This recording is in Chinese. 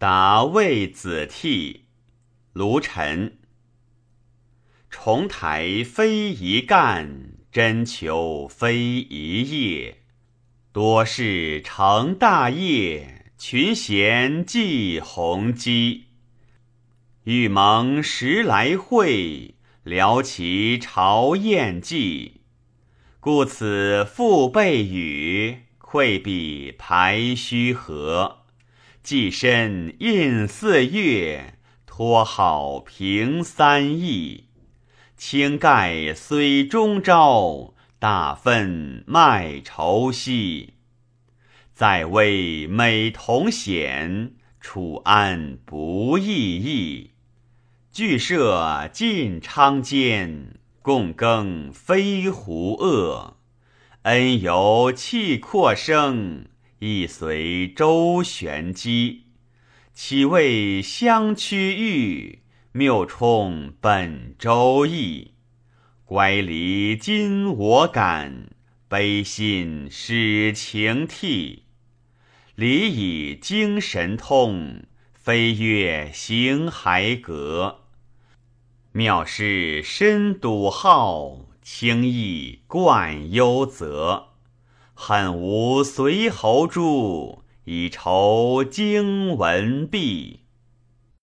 答魏子替，卢沉。重台非一干，真求非一叶。多事成大业，群贤继鸿基。欲蒙时来会，聊其朝宴祭。故此父辈语，愧比排虚和。寄身印四月，托好平三邑。轻盖虽中朝，大愤卖愁兮。在位美同显，处安不易易。俱设晋昌间，共耕飞狐恶。恩由气阔生，亦随周旋机。岂为相趋欲，谬充本周易。乖离今我感，悲心使情替。离以精神通，飞跃行骸阁。妙事深笃好，轻易贯幽泽。汉无随侯诛，以酬经文毕。